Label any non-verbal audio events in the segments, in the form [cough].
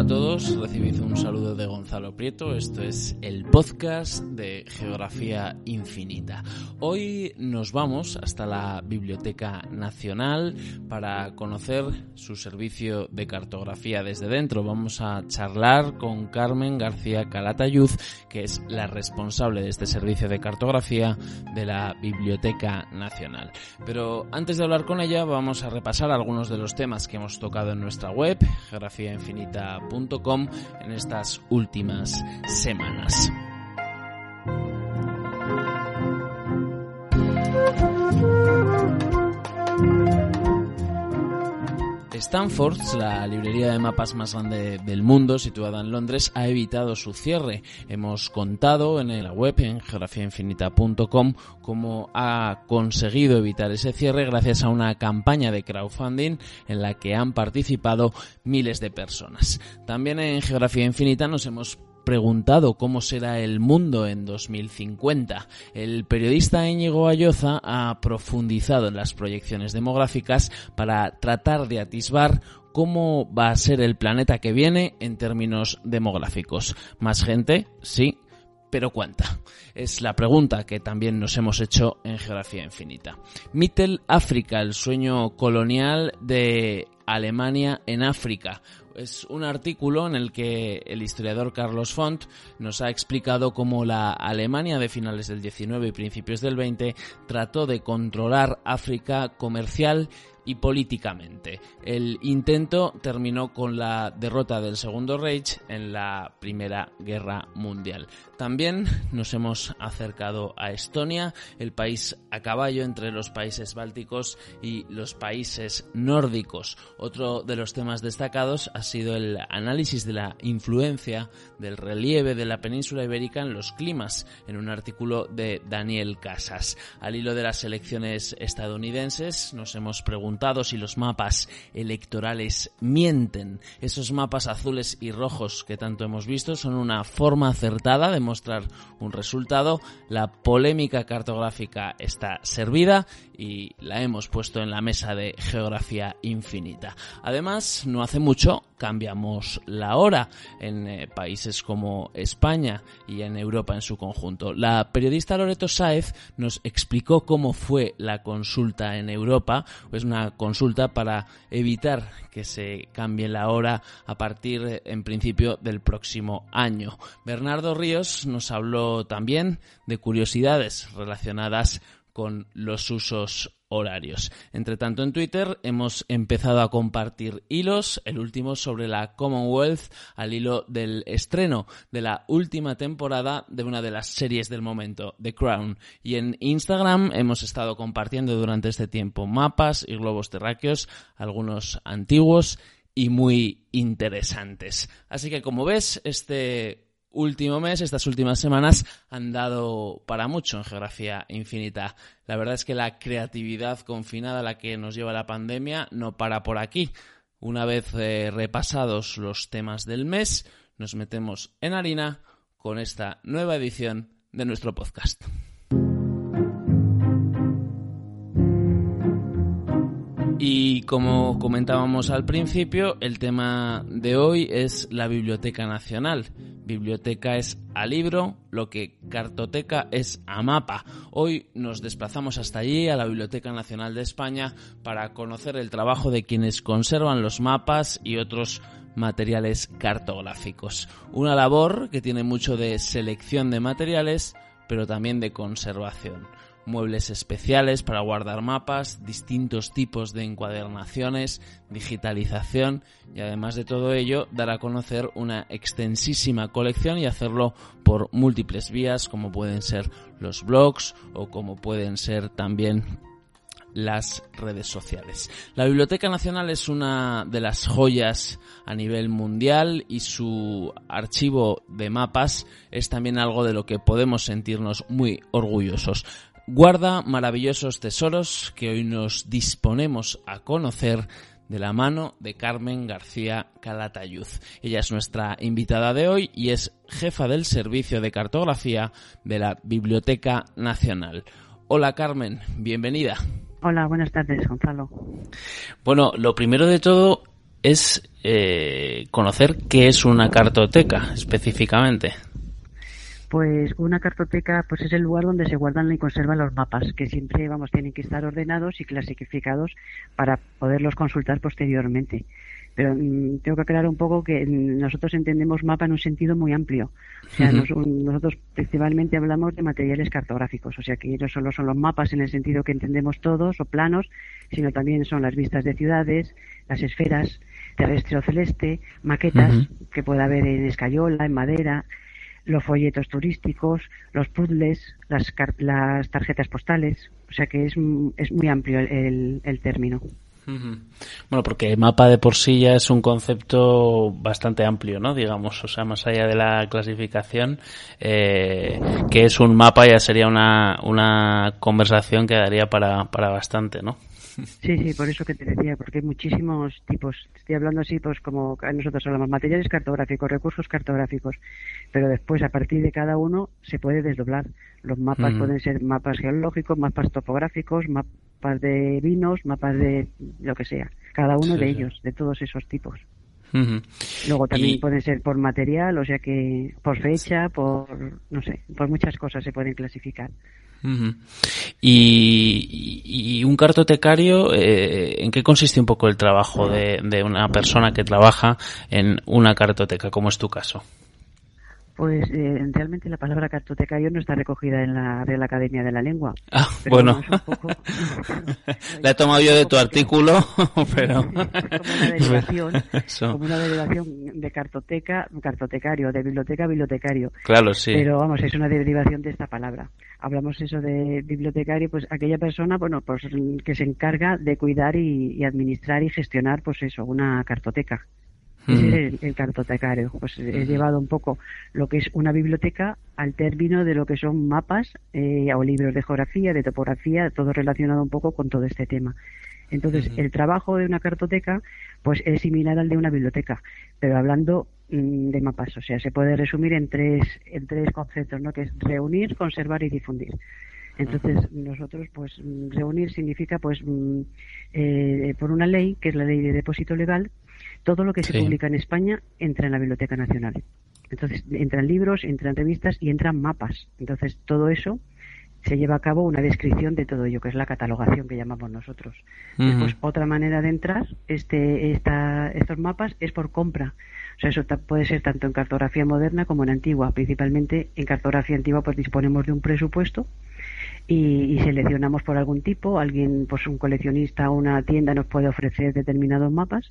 A todos, Gonzalo Prieto. Esto es el podcast de Geografía Infinita. Hoy nos vamos hasta la Biblioteca Nacional para conocer su servicio de cartografía desde dentro. Vamos a charlar con Carmen García Calatayud, que es la responsable de este servicio de cartografía de la Biblioteca Nacional. Pero antes de hablar con ella, vamos a repasar algunos de los temas que hemos tocado en nuestra web, Geografía Infinita en estas últimas semanas. Stanford, la librería de mapas más grande del mundo, situada en Londres, ha evitado su cierre. Hemos contado en la web, en geografiainfinita.com, cómo ha conseguido evitar ese cierre gracias a una campaña de crowdfunding en la que han participado miles de personas. También en Geografía Infinita nos hemos preguntado cómo será el mundo en 2050. El periodista Íñigo Ayoza ha profundizado en las proyecciones demográficas para tratar de atisbar cómo va a ser el planeta que viene en términos demográficos. ¿Más gente? Sí. ¿Pero cuánta? Es la pregunta que también nos hemos hecho en Geografía Infinita. Mittel África, el sueño colonial de Alemania en África es un artículo en el que el historiador Carlos Font nos ha explicado cómo la Alemania de finales del 19 y principios del 20 trató de controlar África comercial políticamente. El intento terminó con la derrota del Segundo Reich en la Primera Guerra Mundial. También nos hemos acercado a Estonia, el país a caballo entre los países bálticos y los países nórdicos. Otro de los temas destacados ha sido el análisis de la influencia del relieve de la península ibérica en los climas, en un artículo de Daniel Casas. Al hilo de las elecciones estadounidenses nos hemos preguntado si los mapas electorales mienten. Esos mapas azules y rojos que tanto hemos visto son una forma acertada de mostrar un resultado. La polémica cartográfica está servida y la hemos puesto en la mesa de geografía infinita. Además, no hace mucho cambiamos la hora en eh, países como España y en Europa en su conjunto. La periodista Loreto Sáez nos explicó cómo fue la consulta en Europa, es una consulta para evitar que se cambie la hora a partir en principio del próximo año. Bernardo Ríos nos habló también de curiosidades relacionadas con los usos horarios. Entre tanto, en Twitter hemos empezado a compartir hilos, el último sobre la Commonwealth al hilo del estreno de la última temporada de una de las series del momento, The Crown. Y en Instagram hemos estado compartiendo durante este tiempo mapas y globos terráqueos, algunos antiguos y muy interesantes. Así que como ves, este último mes, estas últimas semanas, han dado para mucho en geografía infinita. La verdad es que la creatividad confinada a la que nos lleva la pandemia no para por aquí. Una vez eh, repasados los temas del mes, nos metemos en harina con esta nueva edición de nuestro podcast. Y como comentábamos al principio, el tema de hoy es la Biblioteca Nacional. Biblioteca es a libro, lo que cartoteca es a mapa. Hoy nos desplazamos hasta allí, a la Biblioteca Nacional de España, para conocer el trabajo de quienes conservan los mapas y otros materiales cartográficos. Una labor que tiene mucho de selección de materiales, pero también de conservación muebles especiales para guardar mapas, distintos tipos de encuadernaciones, digitalización y además de todo ello dar a conocer una extensísima colección y hacerlo por múltiples vías como pueden ser los blogs o como pueden ser también las redes sociales. La Biblioteca Nacional es una de las joyas a nivel mundial y su archivo de mapas es también algo de lo que podemos sentirnos muy orgullosos. Guarda maravillosos tesoros que hoy nos disponemos a conocer de la mano de Carmen García Calatayud. Ella es nuestra invitada de hoy y es jefa del Servicio de Cartografía de la Biblioteca Nacional. Hola Carmen, bienvenida. Hola, buenas tardes, Gonzalo. Bueno, lo primero de todo es eh, conocer qué es una cartoteca específicamente. Pues una cartoteca pues es el lugar donde se guardan y conservan los mapas, que siempre vamos tienen que estar ordenados y clasificados para poderlos consultar posteriormente. Pero mm, tengo que aclarar un poco que nosotros entendemos mapa en un sentido muy amplio. O sea, nosotros principalmente hablamos de materiales cartográficos, o sea que no solo son los mapas en el sentido que entendemos todos o planos, sino también son las vistas de ciudades, las esferas, terrestre o celeste, maquetas que puede haber en escayola, en madera, los folletos turísticos, los puzzles, las, las tarjetas postales. O sea que es, es muy amplio el, el término. Bueno, porque mapa de por sí ya es un concepto bastante amplio, ¿no? Digamos, o sea, más allá de la clasificación, eh, que es un mapa ya sería una, una conversación que daría para, para bastante, ¿no? Sí, sí, por eso que te decía, porque hay muchísimos tipos. Estoy hablando así, pues como nosotros hablamos, materiales cartográficos, recursos cartográficos, pero después a partir de cada uno se puede desdoblar. Los mapas pueden ser mapas geológicos, mapas topográficos, mapas de vinos, mapas de lo que sea. Cada uno de ellos, de todos esos tipos. Luego también pueden ser por material, o sea que por fecha, por no sé, por muchas cosas se pueden clasificar y, un cartotecario, eh, ¿en qué consiste un poco el trabajo de, de una persona que trabaja en una cartoteca, como es tu caso? Pues eh, realmente la palabra cartotecario no está recogida en la Real Academia de la Lengua. Ah, [laughs] bueno. [laughs] la he tomado yo de tu artículo, [laughs] pero... como una derivación, como una derivación de cartoteca, cartotecario, de biblioteca, bibliotecario. Claro, sí. Pero vamos, es una derivación de esta palabra. Hablamos eso de bibliotecario, pues aquella persona, bueno, pues que se encarga de cuidar y, y administrar y gestionar, pues eso, una cartoteca el, cartotecario. Pues he llevado un poco lo que es una biblioteca al término de lo que son mapas eh, o libros de geografía, de topografía, todo relacionado un poco con todo este tema. Entonces, el trabajo de una cartoteca pues es similar al de una biblioteca, pero hablando de mapas. O sea, se puede resumir en tres, en tres conceptos, ¿no? Que es reunir, conservar y difundir. Entonces, nosotros, pues, mm, reunir significa, pues, mm, eh, por una ley, que es la ley de depósito legal, todo lo que se publica en España entra en la Biblioteca Nacional. Entonces, entran libros, entran revistas y entran mapas. Entonces, todo eso se lleva a cabo una descripción de todo ello, que es la catalogación que llamamos nosotros. Después, otra manera de entrar este, esta, estos mapas es por compra. O sea, eso puede ser tanto en cartografía moderna como en antigua. Principalmente en cartografía antigua, pues disponemos de un presupuesto y, y, seleccionamos por algún tipo. Alguien, pues un coleccionista o una tienda nos puede ofrecer determinados mapas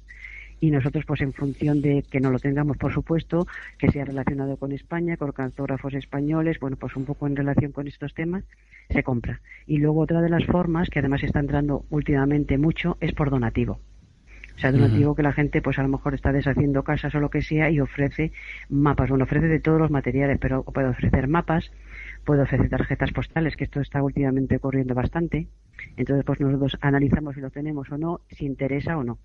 y nosotros pues en función de que no lo tengamos por supuesto que sea relacionado con España con cartógrafos españoles bueno pues un poco en relación con estos temas se compra y luego otra de las formas que además está entrando últimamente mucho es por donativo o sea, donativo que la gente, pues a lo mejor está deshaciendo casas o lo que sea y ofrece mapas. Bueno, ofrece de todos los materiales, pero puede ofrecer mapas, puede ofrecer tarjetas postales, que esto está últimamente ocurriendo bastante. Entonces, pues nosotros analizamos si lo tenemos o no, si interesa o no.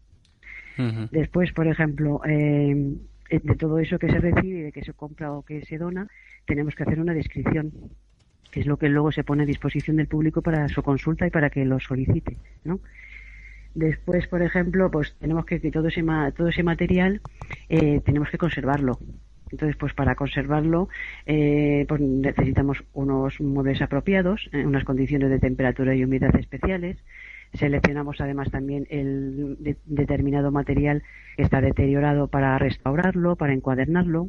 Después, por ejemplo, eh, de todo eso que se recibe, de que se compra o que se dona, tenemos que hacer una descripción, que es lo que luego se pone a disposición del público para su consulta y para que lo solicite, ¿no? Después, por ejemplo, pues tenemos que, que todo ese todo ese material eh, tenemos que conservarlo. Entonces, pues para conservarlo, eh, pues necesitamos unos muebles apropiados, en unas condiciones de temperatura y humedad especiales, Seleccionamos además también el determinado material que está deteriorado para restaurarlo, para encuadernarlo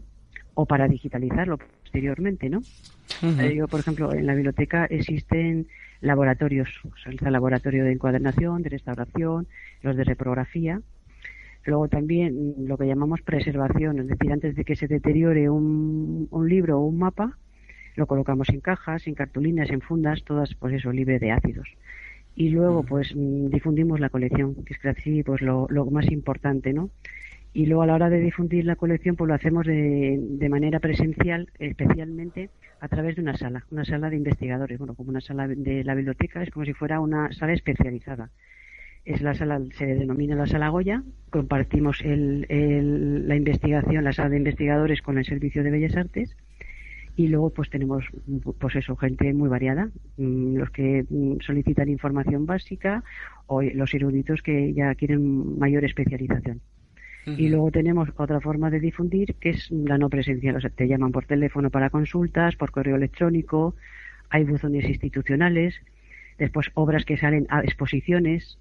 o para digitalizarlo posteriormente, ¿no? Eh, yo, por ejemplo, en la biblioteca existen laboratorios, el laboratorio de encuadernación, de restauración, los de reprografía, Luego también lo que llamamos preservación, es decir, antes de que se deteriore un, un, libro o un mapa, lo colocamos en cajas, en cartulinas, en fundas, todas, pues eso, libre de ácidos. Y luego pues mm, difundimos la colección, que es así pues lo, lo más importante, ¿no? Y luego a la hora de difundir la colección pues lo hacemos de, manera presencial, especialmente a través de una sala, una sala de investigadores, bueno, como una sala de la biblioteca, es como si fuera una sala especializada. Es la sala, se denomina la sala Goya, compartimos el, la investigación, la sala de investigadores con el Servicio de Bellas Artes. Y luego pues tenemos pues eso gente muy variada mm, los que mm, solicitan información básica o los eruditos que ya quieren mayor especialización y luego tenemos otra forma de difundir que es la no presencial o sea te llaman por teléfono para consultas por correo electrónico hay buzones institucionales después obras que salen a exposiciones.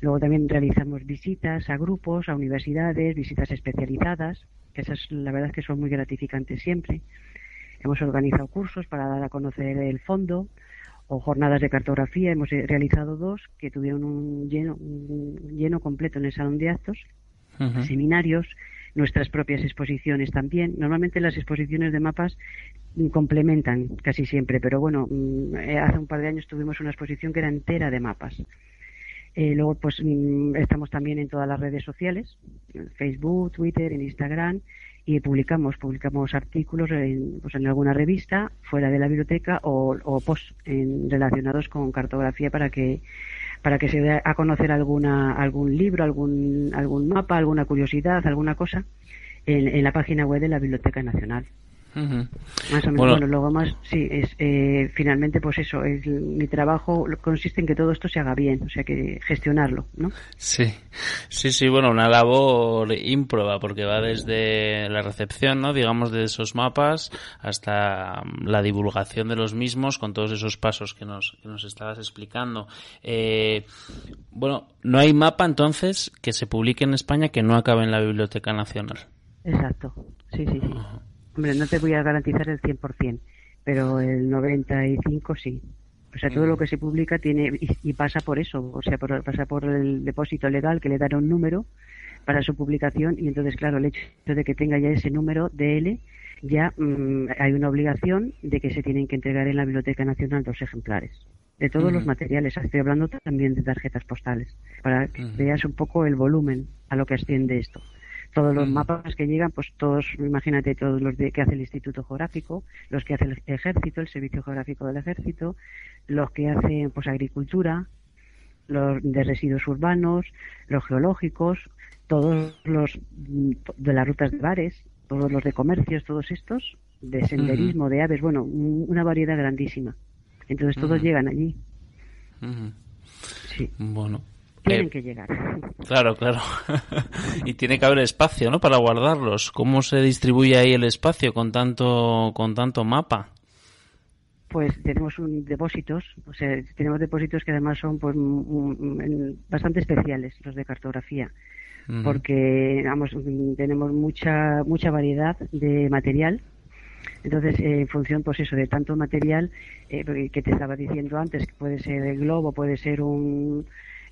Luego también realizamos visitas a grupos a universidades visitas especializadas que esas la verdad es que son muy gratificantes siempre. Hemos organizado cursos para dar a conocer el fondo o jornadas de cartografía. Hemos realizado dos que tuvieron un lleno, lleno completo en el salón de actos, seminarios, nuestras propias exposiciones también. Normalmente las exposiciones de mapas complementan casi siempre, pero bueno, mm, eh, hace un par de años tuvimos una exposición que era entera de mapas. Eh, luego, pues mm, estamos también en todas las redes sociales, Facebook, Twitter, en Instagram, y publicamos publicamos artículos en, pues en alguna revista fuera de la biblioteca o, o en, relacionados con cartografía para que para que se dé a conocer alguna algún libro algún algún mapa alguna curiosidad alguna cosa en, en la página web de la biblioteca nacional más o menos, bueno, luego más, sí, es, eh, finalmente, pues eso, es, mi trabajo consiste en que todo esto se haga bien, o sea, que gestionarlo, ¿no? Sí, sí, sí, bueno, una labor ímproba, porque va desde la recepción, ¿no? Digamos, de esos mapas hasta la divulgación de los mismos con todos esos pasos que nos, que nos estabas explicando. Eh, bueno, no hay mapa entonces que se publique en España que no acabe en la Biblioteca Nacional. Exacto, sí, sí, sí. Hombre, no te voy a garantizar el 100%, pero el 95% sí. O sea, todo lo que se publica tiene y, pasa por eso, o sea, pasa por el depósito legal que le dará un número para su publicación y entonces, claro, el hecho de que tenga ya ese número de L, ya mm, hay una obligación de que se tienen que entregar en la Biblioteca Nacional dos ejemplares de todos los materiales. Estoy hablando también de tarjetas postales, para que veas un poco el volumen a lo que asciende esto todos los mm. mapas que llegan, pues todos, imagínate, todos los de, que hace el Instituto Geográfico, los que hace el Ejército, el Servicio Geográfico del Ejército, los que hacen pues agricultura, los de residuos urbanos, los geológicos, todos los de las rutas de bares, todos los de comercios, todos estos, de senderismo, de aves, bueno, una variedad grandísima. Entonces todos llegan allí. Sí. Bueno, tienen eh, que llegar. Claro, claro. [laughs] y tiene que haber espacio, ¿no? Para guardarlos. ¿Cómo se distribuye ahí el espacio con tanto, con tanto mapa? Pues tenemos un, depósitos, o sea, tenemos depósitos que además son pues bastante especiales, los de cartografía, porque vamos, tenemos mucha mucha variedad de material entonces, eh, en función, pues eso, de tanto material eh, que te estaba diciendo antes, que puede ser el globo, puede ser un,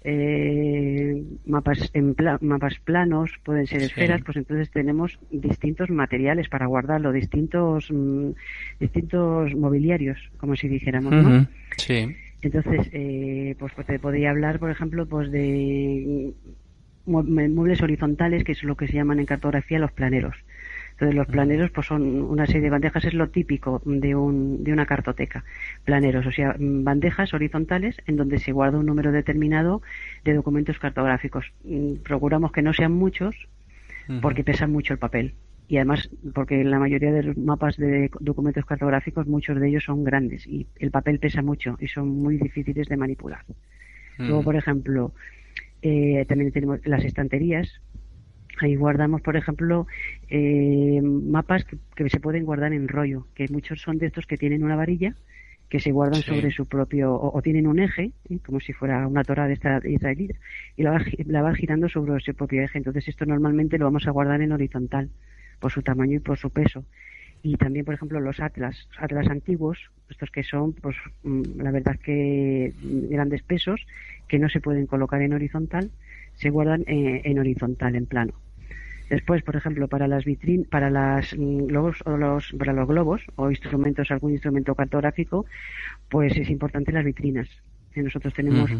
eh, mapas, en mapas planos, pueden ser esferas, pues entonces tenemos distintos materiales para guardarlo, distintos, mm, distintos mobiliarios, como si dijéramos, ¿no? Sí. Entonces, eh, pues, pues, te podría hablar, por ejemplo, pues de muebles horizontales, que es lo que se llaman en cartografía los planeros. Entonces los planeros pues son una serie de bandejas, es lo típico de, un, de una cartoteca. Planeros, o sea, bandejas horizontales en donde se guarda un número determinado de documentos cartográficos. Mm, procuramos que no sean muchos porque pesan mucho el papel. Y además, porque la mayoría de los mapas de documentos cartográficos, muchos de ellos son grandes y el papel pesa mucho y son muy difíciles de manipular. Luego, por ejemplo, eh, también tenemos las estanterías, Ahí guardamos, por ejemplo, eh, mapas que, se pueden guardar en rollo, que muchos son de estos que tienen una varilla que se guardan sobre su propio, o, tienen un eje, ¿eh? como si fuera una torre de esta israelita, y la va, la va girando sobre su propio eje. Entonces esto normalmente lo vamos a guardar en horizontal, por su tamaño y por su peso. Y también, por ejemplo, los atlas, atlas antiguos, estos que son, pues, mm, la verdad que grandes pesos, que no se pueden colocar en horizontal, se guardan eh, en horizontal, en plano. Después, por ejemplo, para las vitrinas, para las mm, globos o los, para los globos o instrumentos, algún instrumento cartográfico, pues es importante las vitrinas. Nosotros tenemos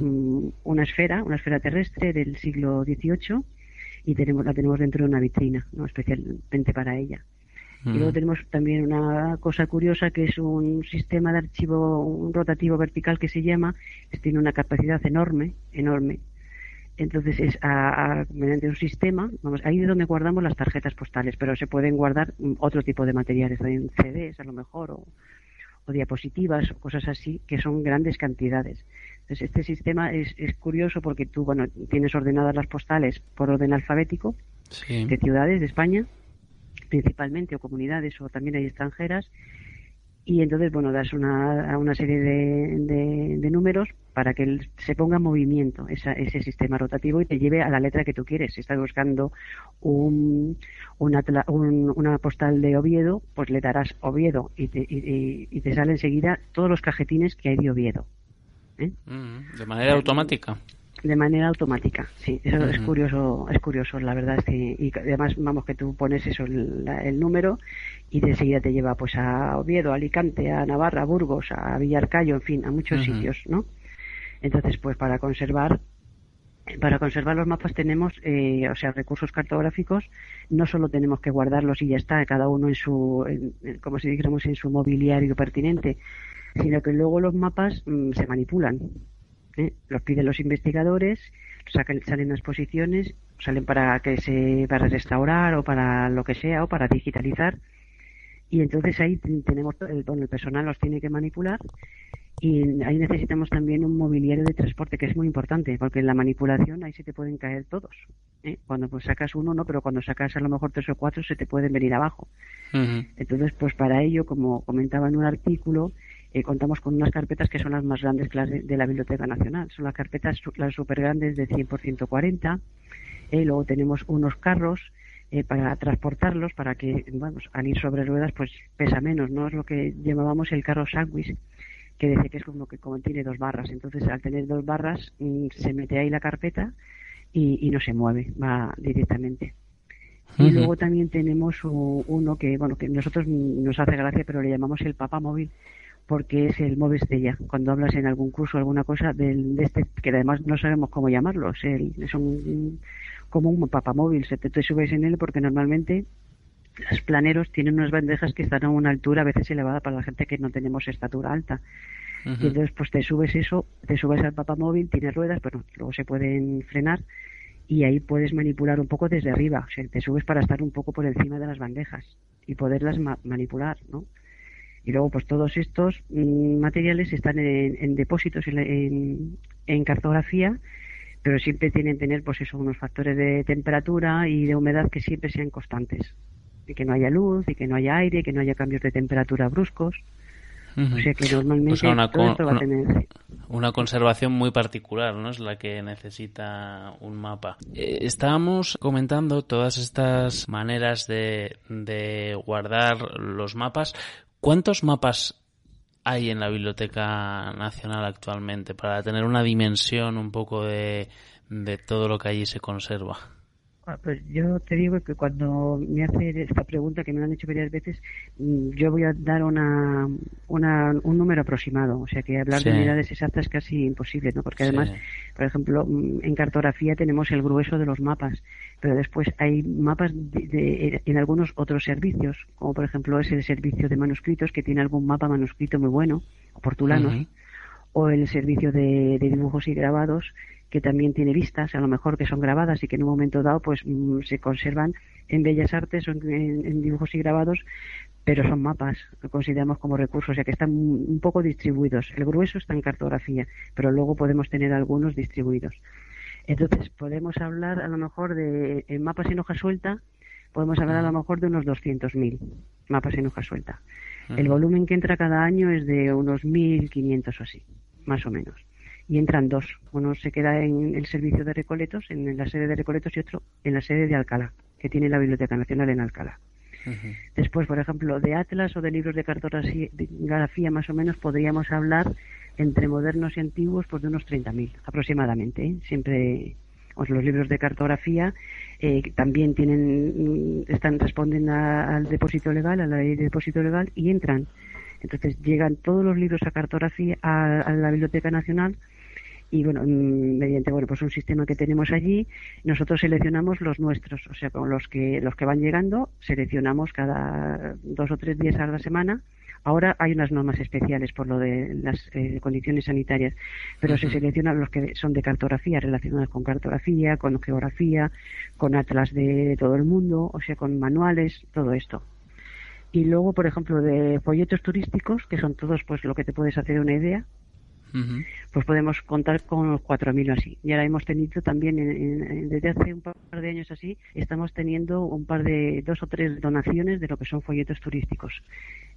una esfera, una esfera terrestre del siglo XVIII y tenemos, la tenemos dentro de una vitrina, ¿no? especialmente para ella. Y luego tenemos también una cosa curiosa que es un sistema de archivo un rotativo vertical que se llama, tiene una capacidad enorme, enorme. Entonces es a, mediante un sistema, vamos, ahí es donde guardamos las tarjetas postales, pero se pueden guardar otro tipo de materiales, también CDs a lo mejor, o, o diapositivas o cosas así, que son grandes cantidades. Entonces, este sistema es, es curioso porque tú, bueno, tienes ordenadas las postales por orden alfabético de ciudades de España, principalmente, o comunidades, o también hay extranjeras, y entonces, bueno, das una, una serie de, de, números para que se ponga en movimiento ese sistema rotativo y te lleve a la letra que tú quieres. Si estás buscando un, una, una postal de Oviedo, pues le darás Oviedo y te, y, y te sale enseguida todos los cajetines que hay de Oviedo. ¿eh? Mm, de manera automática de manera automática sí eso es curioso es curioso la verdad es que y además vamos que tú pones eso el, número y de enseguida te lleva pues a Oviedo a Alicante a Navarra a Burgos a Villarcayo en fin a muchos sitios no entonces pues para conservar para conservar los mapas tenemos, eh, o sea, recursos cartográficos, no solo tenemos que guardarlos y ya está, cada uno en su, como si dijéramos, en su mobiliario pertinente, sino que luego los mapas mm, se manipulan. ¿Eh? Los piden los investigadores, sacan, salen las exposiciones, salen para que se para restaurar o para lo que sea o para digitalizar y entonces ahí tenemos el, el personal los tiene que manipular y ahí necesitamos también un mobiliario de transporte que es muy importante porque en la manipulación ahí se te pueden caer todos ¿eh? cuando pues sacas uno no pero cuando sacas a lo mejor tres o cuatro se te pueden venir abajo entonces pues para ello como comentaba en un artículo eh, contamos con unas carpetas que son las más grandes de la Biblioteca Nacional. Son las carpetas, las súper grandes de 100 por 140. Eh, luego tenemos unos carros eh, para transportarlos, para que, vamos, al ir sobre ruedas, pues pesa menos, ¿no? Es lo que llamábamos el carro sándwich, que dice que es como que como tiene dos barras. Entonces, al tener dos barras, mm, se mete ahí la carpeta y, no se mueve, va directamente. Y luego también tenemos uno que, bueno, que nosotros nos hace gracia, pero le llamamos el Papa Móvil, porque es el móvil estrella. Cuando hablas en algún curso o alguna cosa del, de este, que además no sabemos cómo llamarlo, es, el, es un, como un papamóvil, se te, te, subes en él porque normalmente los planeros tienen unas bandejas que están a una altura a veces elevada para la gente que no tenemos estatura alta. Y entonces pues te subes eso, te subes al papamóvil, tiene ruedas, pero luego se pueden frenar y ahí puedes manipular un poco desde arriba, o sea, te subes para estar un poco por encima de las bandejas y poderlas manipular, ¿no? Y luego, pues todos estos mm, materiales están en, depósitos en, cartografía, pero siempre tienen que tener, pues eso, unos factores de temperatura y de humedad que siempre sean constantes. Y que no haya luz, y que no haya aire, y que no haya cambios de temperatura bruscos. O sea que normalmente una, todo esto va a tener... Una conservación muy particular, ¿no? Es la que necesita un mapa. Eh, estábamos comentando todas estas maneras de, de guardar los mapas. ¿Cuántos mapas hay en la Biblioteca Nacional actualmente para tener una dimensión un poco de, todo lo que allí se conserva? Ah, pues yo te digo que cuando me hace esta pregunta, que me lo han hecho varias veces, mm, yo voy a dar una, un número aproximado. O sea que hablar de unidades exactas es casi imposible, ¿no? Porque además, por ejemplo, mm, en cartografía tenemos el grueso de los mapas, pero después hay mapas de, en algunos otros servicios, como por ejemplo es el servicio de manuscritos, que tiene algún mapa manuscrito muy bueno, o portulanos, o el servicio de dibujos y grabados, que también tiene vistas, a lo mejor que son grabadas y que en un momento dado pues mm, se conservan en bellas artes o en, dibujos y grabados, pero son mapas, lo consideramos como recursos, o sea que están un poco distribuidos. El grueso está en cartografía, pero luego podemos tener algunos distribuidos. Entonces, podemos hablar a lo mejor de en mapas en hoja suelta, podemos hablar a lo mejor de unos 200.000 mapas en hoja suelta. El volumen que entra cada año es de unos 1.500 o así, más o menos y entran dos. Uno se queda en el servicio de Recoletos, en la sede de Recoletos, y otro en la sede de Alcalá, que tiene la Biblioteca Nacional en Alcalá. Después, por ejemplo, de Atlas o de libros de cartografía, más o menos, podríamos hablar entre modernos y antiguos pues de unos 30.000 aproximadamente. ¿eh? Siempre los libros de cartografía eh, también tienen mm, están responden al depósito legal, a la ley de depósito legal y entran. Entonces llegan todos los libros a cartografía a la Biblioteca Nacional y bueno, mm, mediante bueno, pues un sistema que tenemos allí, nosotros seleccionamos los nuestros, o sea, con los que los que van llegando, seleccionamos cada dos o tres días a la semana. Ahora hay unas normas especiales por lo de las eh, condiciones sanitarias, pero se seleccionan los que son de cartografía, relacionados con cartografía, con geografía, con atlas de todo el mundo, o sea, con manuales, todo esto. Y luego, por ejemplo, de folletos turísticos, que son todos pues lo que te puedes hacer una idea, pues podemos contar con los 4.000 así. Y ahora hemos tenido también, desde hace un par de años así, estamos teniendo un par de, dos o tres donaciones de lo que son folletos turísticos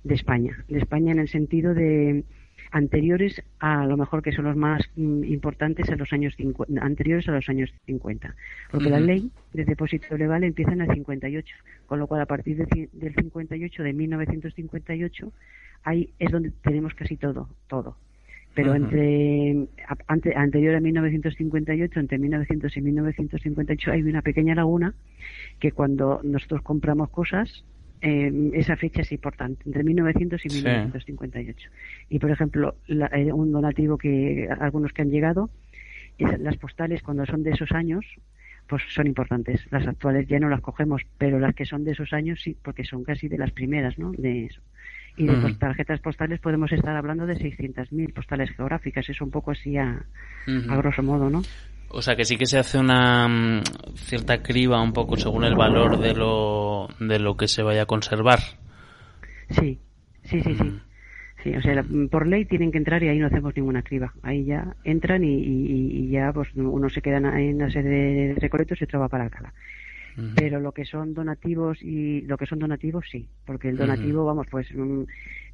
de España. De España en el sentido de anteriores a, lo mejor que son los más mm, importantes a los años anteriores a los años 50 porque la ley de depósito legal empieza en el 58 con lo cual a partir de, del 58 de 1958 ahí es donde tenemos casi todo todo pero entre anterior a 1958, entre 1900 y 1958 hay una pequeña laguna que cuando nosotros compramos cosas eh, esa fecha es importante, entre 1900 y 1958. Y por ejemplo, eh, un donativo que algunos que han llegado, las postales cuando son de esos años, pues son importantes. Las actuales ya no las cogemos, pero las que son de esos años sí, porque son casi de las primeras, ¿no? De eso y de tarjetas postales podemos estar hablando de 600.000 postales geográficas. Es un poco así a, grosso modo, ¿no? O sea que sí que se hace una mm, cierta criba un poco según el valor de lo, de lo que se vaya a conservar. Sí, sí, sí, sí. Sí, o sea, por ley tienen que entrar y ahí no hacemos ninguna criba. Ahí ya entran y, ya pues uno se queda en una serie de recolectos y otro va para Alcalá pero lo que son donativos y lo que son donativos sí, porque el donativo, vamos, pues mm,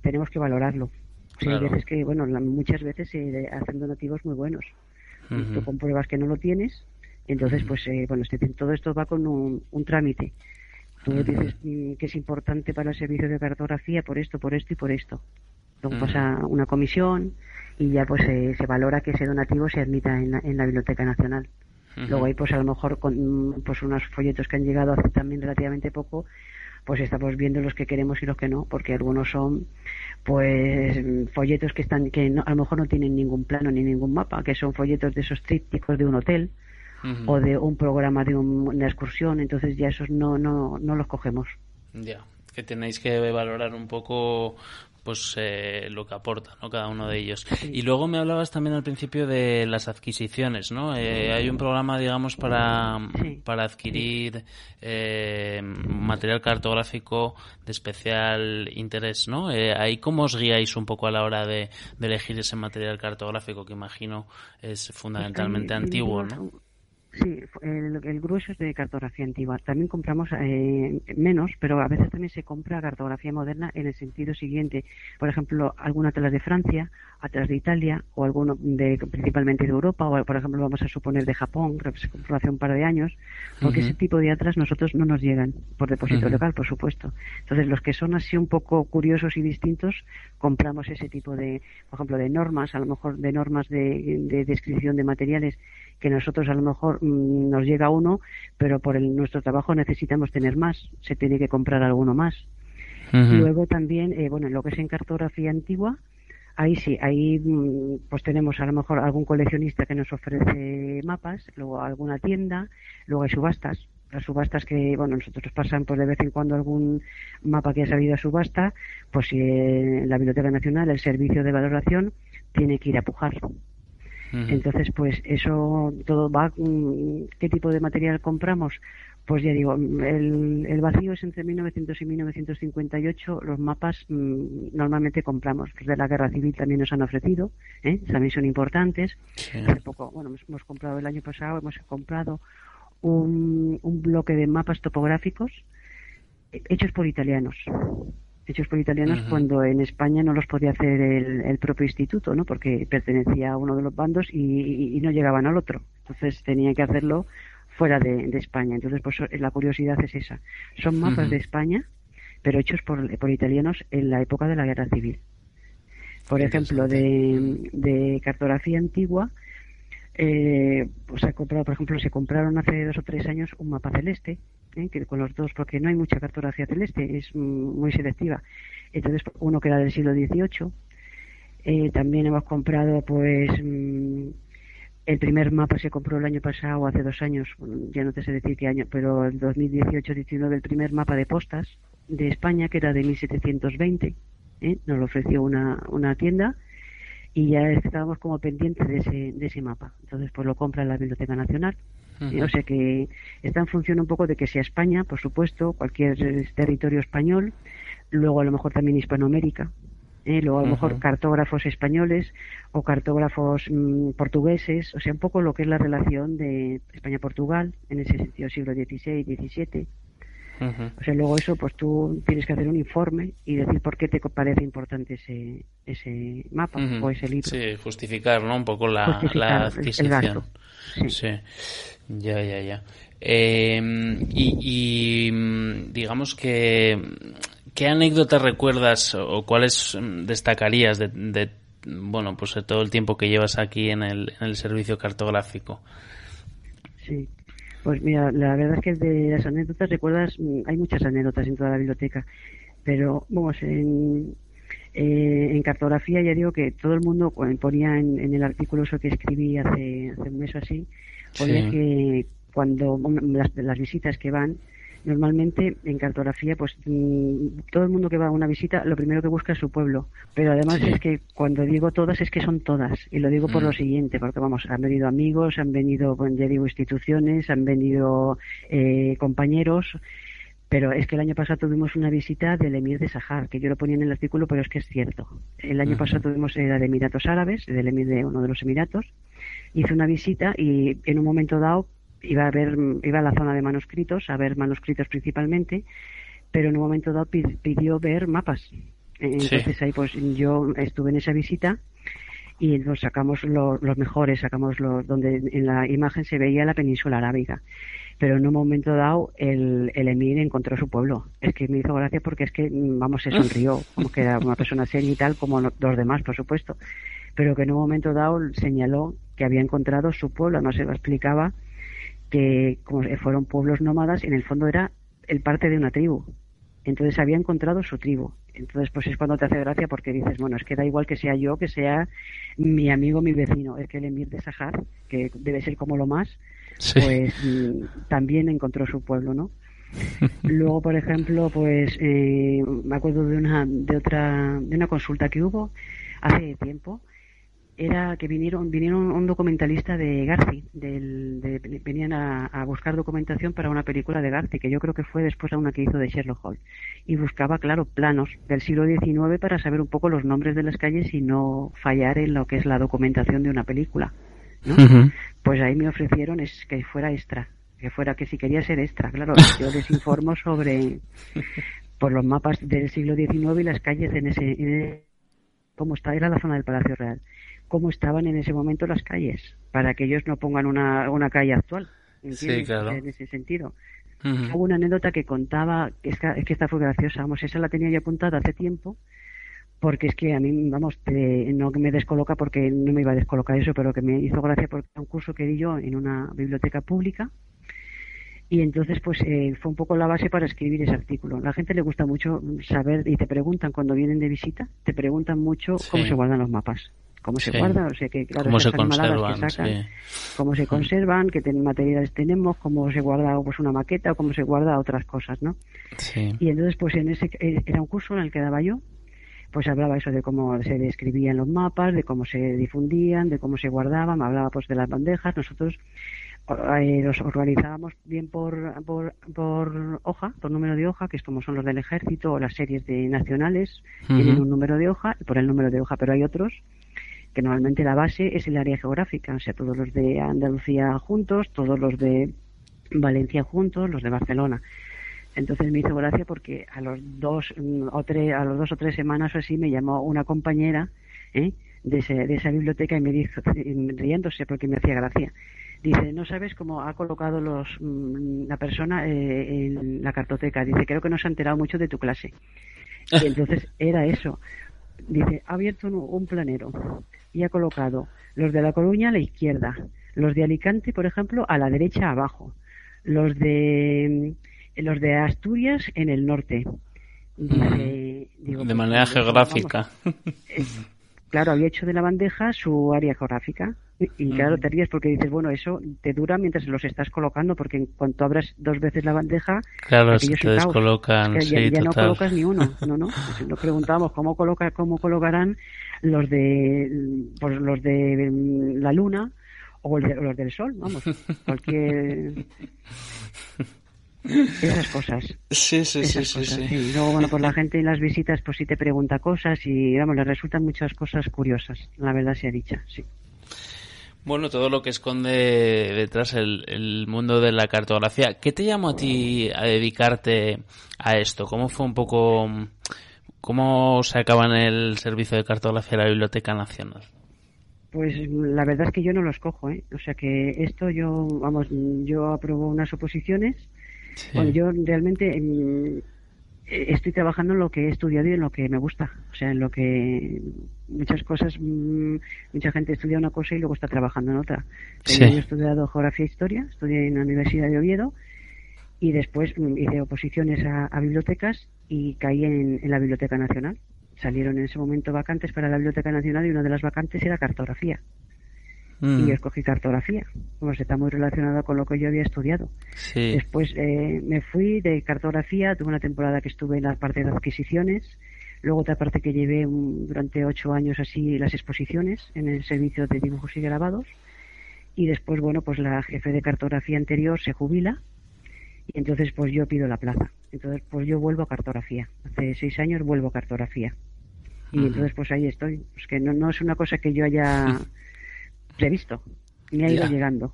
tenemos que valorarlo. hay veces que, bueno, muchas veces se hacen donativos muy buenos. Tú compruebas que no lo tienes, entonces, pues, eh, bueno, este, todo esto va con un, trámite. Tú dices mm, que es importante para el servicio de cartografía por esto, por esto y por esto. Luego pasa una comisión y ya pues se valora que ese donativo se admita en la Biblioteca Nacional. Luego hay pues a lo mejor con pues unos folletos que han llegado hace también relativamente poco, pues estamos viendo los que queremos y los que no, porque algunos son pues folletos que están que a lo mejor no tienen ningún plano ni ningún mapa, que son folletos de esos trípticos de un hotel o de un programa de una excursión, entonces ya esos no no no los cogemos. Ya, que tenéis que valorar un poco pues eh, lo que aporta ¿no? cada uno de ellos. Y luego me hablabas también al principio de las adquisiciones, ¿no? Eh, hay un programa, digamos, para, para adquirir eh, material cartográfico de especial interés, ¿no? ahí cómo os guiáis un poco a la hora de, de elegir ese material cartográfico que imagino es fundamentalmente antiguo, ¿no? Sí, el, grueso es de cartografía antigua. También compramos eh, menos, pero a veces también se compra cartografía moderna en el sentido siguiente. Por ejemplo, alguna atlas de Francia, atlas de Italia o alguno de, principalmente de Europa o, por ejemplo, vamos a suponer de Japón, que se compró hace un par de años, porque ese tipo de atlas nosotros no nos llegan por depósito local, por supuesto. Entonces, los que son así un poco curiosos y distintos, compramos ese tipo de, por ejemplo, de normas, a lo mejor de normas de descripción de materiales que nosotros a lo mejor mm, nos llega uno, pero por el, nuestro trabajo necesitamos tener más, se tiene que comprar alguno más. Luego también, eh, bueno, lo que es en cartografía antigua, ahí sí, ahí mm, pues tenemos a lo mejor algún coleccionista que nos ofrece mapas, luego alguna tienda, luego hay subastas, las subastas que, bueno, nosotros pasan pues de vez en cuando algún mapa que ha salido a subasta, pues en la Biblioteca Nacional el servicio de valoración tiene que ir a pujar. Entonces, pues eso todo va. ¿Qué tipo de material compramos? Pues ya digo, el, vacío es entre 1900 y 1958. Los mapas mm, normalmente compramos. Los de la guerra civil también nos han ofrecido, ¿eh? también son importantes. Hace poco, bueno, hemos, comprado el año pasado, hemos comprado un, un bloque de mapas topográficos hechos por italianos hechos por italianos cuando en España no los podía hacer el, propio instituto, ¿no? Porque pertenecía a uno de los bandos y, no llegaban al otro. Entonces tenían que hacerlo fuera de, España. Entonces, pues la curiosidad es esa. Son mapas de España, pero hechos por, por italianos en la época de la Guerra Civil. Por ejemplo, de, de cartografía antigua, eh, pues ha comprado, por ejemplo, se compraron hace dos o tres años un mapa celeste, ¿eh? con los dos, porque no hay mucha cartografía celeste, es muy selectiva. Entonces, uno que era del siglo XVIII. Eh, también hemos comprado, pues, mm, El primer mapa se compró el año pasado, hace dos años, ya no te sé decir qué año, pero en 2018-19 el primer mapa de postas de España, que era de 1720, ¿eh? nos lo ofreció una, una tienda y ya estábamos como pendientes de ese, de ese mapa. Entonces, pues lo compra la Biblioteca Nacional. O sea que está en función un poco de que sea España, por supuesto, cualquier territorio español, luego a lo mejor también Hispanoamérica, ¿eh? luego a lo mejor cartógrafos españoles o cartógrafos mm, portugueses, o sea, un poco lo que es la relación de España-Portugal, en ese sentido siglo XVI, XVII. O sea, luego eso, pues tú tienes que hacer un informe y decir por qué te parece importante ese, ese mapa o ese libro. Sí, justificar, ¿no? Un poco la, la adquisición. Sí. ya, ya, ya. Em, y, mm, digamos que, ¿qué anécdota recuerdas o cuáles mm, destacarías de, de bueno, pues de todo el tiempo que llevas aquí en el, en el servicio cartográfico? Sí, pues mira, la verdad es que de las anécdotas, recuerdas, mm, hay muchas anécdotas en toda la biblioteca, pero vamos, en, eh, en cartografía ya digo que todo el mundo ponía en, en, el artículo eso que escribí hace, hace un mes o así, ponía que cuando las, las visitas que van, normalmente en cartografía, pues mm, todo el mundo que va a una visita, lo primero que busca es su pueblo. Pero además es que cuando digo todas, es que son todas. Y lo digo por lo mm. siguiente, porque vamos, han venido amigos, han venido, ya digo, instituciones, han venido eh, compañeros. Pero es que el año pasado tuvimos una visita del emir de Sahar, que yo lo ponía en el artículo, pero es que es cierto. El año pasado tuvimos la de Emiratos Árabes, del emir de uno de los Emiratos. Hice una visita y en un momento dado iba a ver, iba a la zona de manuscritos, a ver manuscritos principalmente, pero en un momento dado pidió ver mapas. Entonces ahí pues yo estuve en esa visita y nos sacamos los, mejores, sacamos los donde en la imagen se veía la península arábiga. Pero en un momento dado el, el emir encontró su pueblo. Es que me hizo gracia porque es que, vamos, se sonrió, [laughs] como que era una persona seria y tal, como los demás, por supuesto. Pero que en un momento dado señaló que había encontrado su pueblo, no se lo explicaba, que como fueron pueblos nómadas, en el fondo era el parte de una tribu. Entonces había encontrado su tribu. Entonces, pues es cuando te hace gracia porque dices, bueno, es que da igual que sea yo, que sea mi amigo, mi vecino, es que el emir de Sahar, que debe ser como lo más, pues mm, también encontró su pueblo, ¿no? [laughs] Luego, por ejemplo, pues eh, me acuerdo de una, de otra, de una consulta que hubo hace tiempo era que vinieron vinieron un documentalista de Garci, del, venían a, buscar documentación para una película de Garci, que yo creo que fue después a una que hizo de Sherlock Holmes, y buscaba, claro, planos del siglo XIX para saber un poco los nombres de las calles y no fallar en lo que es la documentación de una película. ¿no? Pues ahí me ofrecieron es que fuera extra, que fuera que si quería ser extra, claro, [laughs] yo les informo sobre por los mapas del siglo XIX y las calles en ese, en cómo está era la zona del Palacio Real cómo estaban en ese momento las calles, para que ellos no pongan una, una calle actual. Sí, claro. En ese sentido. Hubo una anécdota que contaba, que es, que, esta fue graciosa, vamos, esa la tenía yo apuntada hace tiempo, porque es que a mí, vamos, no me descoloca porque no me iba a descolocar eso, pero que me hizo gracia porque un curso que di yo en una biblioteca pública y entonces pues eh, fue un poco la base para escribir ese artículo. La gente le gusta mucho saber y te preguntan cuando vienen de visita, te preguntan mucho cómo se guardan los mapas cómo se guardan, o sea que claro, cómo se conservan, que sacan, cómo se conservan, qué materiales tenemos, cómo se guarda pues una maqueta o cómo se guarda otras cosas, ¿no? Sí. Y entonces pues en ese eh, era un curso en el que daba yo, pues hablaba eso de cómo se describían los mapas, de cómo se difundían, de cómo se guardaban, hablaba pues de las bandejas, nosotros eh, los organizábamos bien por, por, por, hoja, por número de hoja, que es como son los del ejército o las series de nacionales, tienen un número de hoja, por el número de hoja, pero hay otros que normalmente la base es el área geográfica, o sea, todos los de Andalucía juntos, todos los de Valencia juntos, los de Barcelona. Entonces me hizo gracia porque a los dos mm, o tres, a los dos o tres semanas o así me llamó una compañera ¿eh? de, de esa biblioteca y me dijo, [laughs] riéndose porque me hacía gracia, dice, no sabes cómo ha colocado los, mm, la persona eh, en la cartoteca. Dice, creo que no se ha enterado mucho de tu clase. Y [laughs] entonces era eso. Dice, ha abierto un planero y ha colocado los de La Coruña a la izquierda, los de Alicante, por ejemplo, a la derecha abajo, los de los de Asturias en el norte. de manera geográfica. claro, había hecho de la bandeja su área geográfica. Y, claro, te ríes porque dices, bueno, eso te dura mientras los estás colocando, porque en cuanto abras dos veces la bandeja, claro, se te descolocan. ya, no colocas ni uno, no, no. Pues nos preguntábamos cómo, coloca, cómo colocarán los de, pues, los de mm, la luna o los del sol, vamos, [laughs] cualquier esas cosas. Sí, sí, sí, sí, Y luego, bueno, pues la gente en las visitas, pues sí te pregunta cosas y, vamos, le resultan muchas cosas curiosas, la verdad sea dicha, sí. Bueno, todo lo que esconde detrás el, mundo de la cartografía. ¿Qué te llamó a ti a dedicarte a esto? ¿Cómo fue un poco, cómo se acaba en el servicio de cartografía de la Biblioteca Nacional? Pues la verdad es que yo no lo escojo, ¿eh? O sea que esto yo, vamos, yo apruebo unas oposiciones bueno, yo realmente mm, estoy trabajando en lo que he estudiado y en lo que me gusta. O sea, en lo que muchas cosas, mm, mucha gente estudia una cosa y luego está trabajando en otra. Yo he estudiado geografía e historia, estudié en la Universidad de Oviedo y después mm, hice oposiciones a, bibliotecas y caí en, la Biblioteca Nacional. Salieron en ese momento vacantes para la Biblioteca Nacional y una de las vacantes era cartografía y mm. escogí cartografía, pues está muy relacionado con lo que yo había estudiado. Después eh, me fui de cartografía, tuve una temporada que estuve en la parte de adquisiciones, luego otra parte que llevé durante ocho años así las exposiciones en el servicio de dibujos y grabados, y después, bueno, pues la jefe de cartografía anterior se jubila, y entonces pues yo pido la plaza. Entonces pues yo vuelvo a cartografía. Hace seis años vuelvo a cartografía. Y entonces pues ahí estoy. Es que no, no es una cosa que yo haya [laughs] previsto. Me ha ido llegando.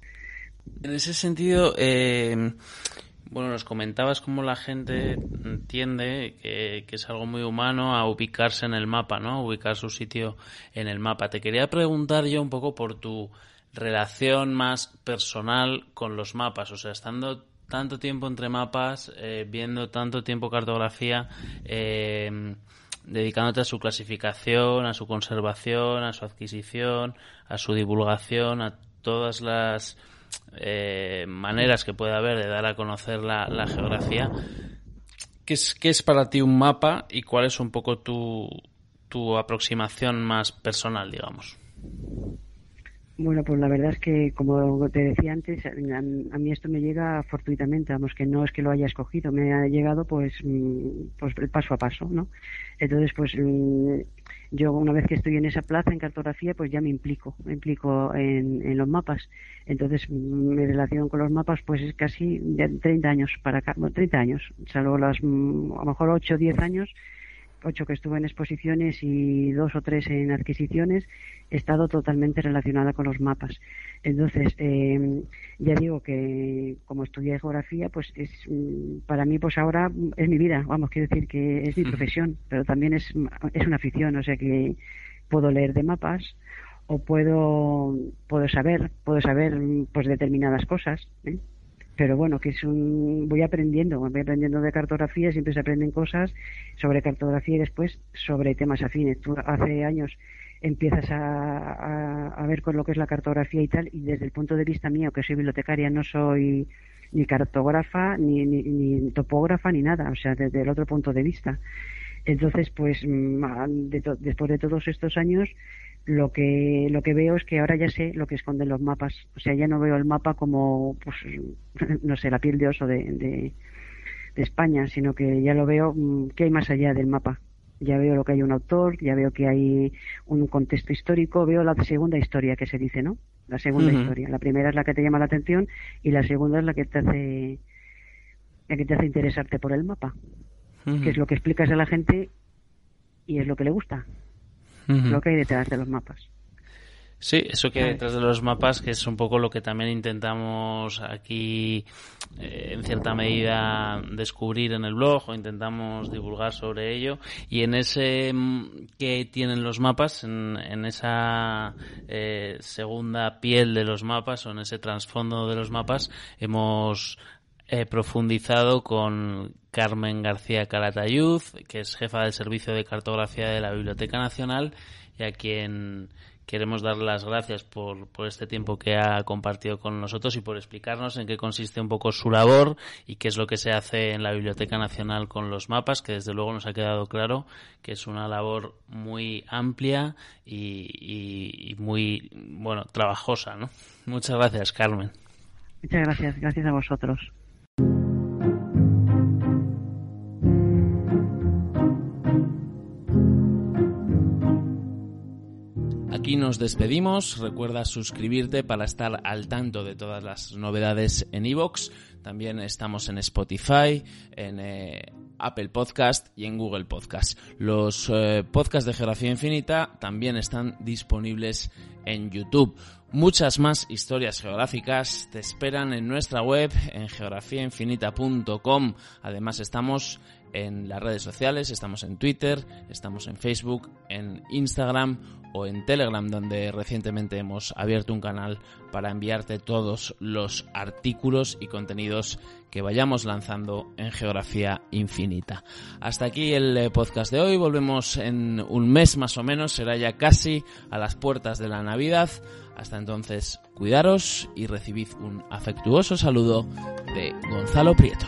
En ese sentido, eh, bueno, nos comentabas cómo la gente entiende que, es algo muy humano a ubicarse en el mapa, ¿no? ubicar su sitio en el mapa. Te quería preguntar yo un poco por tu relación más personal con los mapas, o sea, estando tanto tiempo entre mapas, eh, viendo tanto tiempo cartografía, eh, dedicándote a su clasificación, a su conservación, a su adquisición, a su divulgación, a todas las eh, maneras que puede haber de dar a conocer la, geografía. ¿Qué es, ¿Qué es para ti un mapa y cuál es un poco tu, tu aproximación más personal, digamos? Bueno, pues la verdad es que, como te decía antes, a, mí esto me llega fortuitamente, vamos, que no es que lo haya escogido, me ha llegado pues, mm, pues paso a paso, ¿no? Entonces, pues mm, yo una vez que estoy en esa plaza en cartografía, pues ya me implico, me implico en, los mapas. Entonces, mm, mi relación con los mapas, pues es casi de 30 años para acá, bueno, 30 años, salvo las, a lo mejor 8 o 10 años, ocho que estuve en exposiciones y dos o tres en adquisiciones, he estado totalmente relacionada con los mapas. Entonces, eh, ya digo que como estudié geografía, pues es mm, para mí, pues ahora es mi vida, vamos, quiero decir que es mi [laughs] profesión, pero también es, es una afición, o sea que puedo leer de mapas o puedo puedo saber puedo saber pues determinadas cosas ¿eh? Pero bueno, que es un, voy aprendiendo, voy aprendiendo de cartografía, siempre se aprenden cosas sobre cartografía y después sobre temas afines. Tú hace años empiezas a, a, ver con lo que es la cartografía y tal, y desde el punto de vista mío, que soy bibliotecaria, no soy ni cartógrafa, ni, ni, topógrafa, ni nada, o sea, desde el otro punto de vista. Entonces, pues, mm, después de todos estos años, lo que lo que veo es que ahora ya sé lo que esconden los mapas. O sea ya no veo el mapa como pues [laughs] no sé la piel de oso de, de, España sino que ya lo veo mm, que hay más allá del mapa. Ya veo lo que hay un autor ya veo que hay un contexto histórico veo la segunda historia que se dice no la segunda historia. La primera es la que te llama la atención y la segunda es la que te hace la que te hace interesarte por el mapa que es lo que explicas a la gente y es lo que le gusta lo que hay detrás de los mapas. Sí, eso que hay detrás de los mapas, que es un poco lo que también intentamos aquí, eh, en cierta medida, descubrir en el blog o intentamos divulgar sobre ello. Y en ese mm, que tienen los mapas, en, esa eh, segunda piel de los mapas o en ese trasfondo de los mapas, hemos eh, profundizado con Carmen García Calatayud, que es jefa del Servicio de Cartografía de la Biblioteca Nacional y a quien queremos dar las gracias por, por este tiempo que ha compartido con nosotros y por explicarnos en qué consiste un poco su labor y qué es lo que se hace en la Biblioteca Nacional con los mapas, que desde luego nos ha quedado claro que es una labor muy amplia y muy, bueno, trabajosa, ¿no? [laughs] Muchas gracias, Carmen. Muchas gracias, gracias a vosotros. Aquí nos despedimos. Recuerda suscribirte para estar al tanto de todas las novedades en iVoox. También estamos en Spotify, en eh, Apple Podcast y en Google Podcast. Los eh, podcasts de Geografía Infinita también están disponibles en YouTube. Muchas más historias geográficas te esperan en nuestra web en geografiainfinita.com. Además estamos en las redes sociales, estamos en Twitter, estamos en Facebook, en Instagram o en Telegram, donde recientemente hemos abierto un canal para enviarte todos los artículos y contenidos que vayamos lanzando en Geografía Infinita. Hasta aquí el eh, podcast de hoy, volvemos en un mes más o menos, será ya casi a las puertas de la Navidad. Hasta entonces, cuidaros y recibid un afectuoso saludo de Gonzalo Prieto.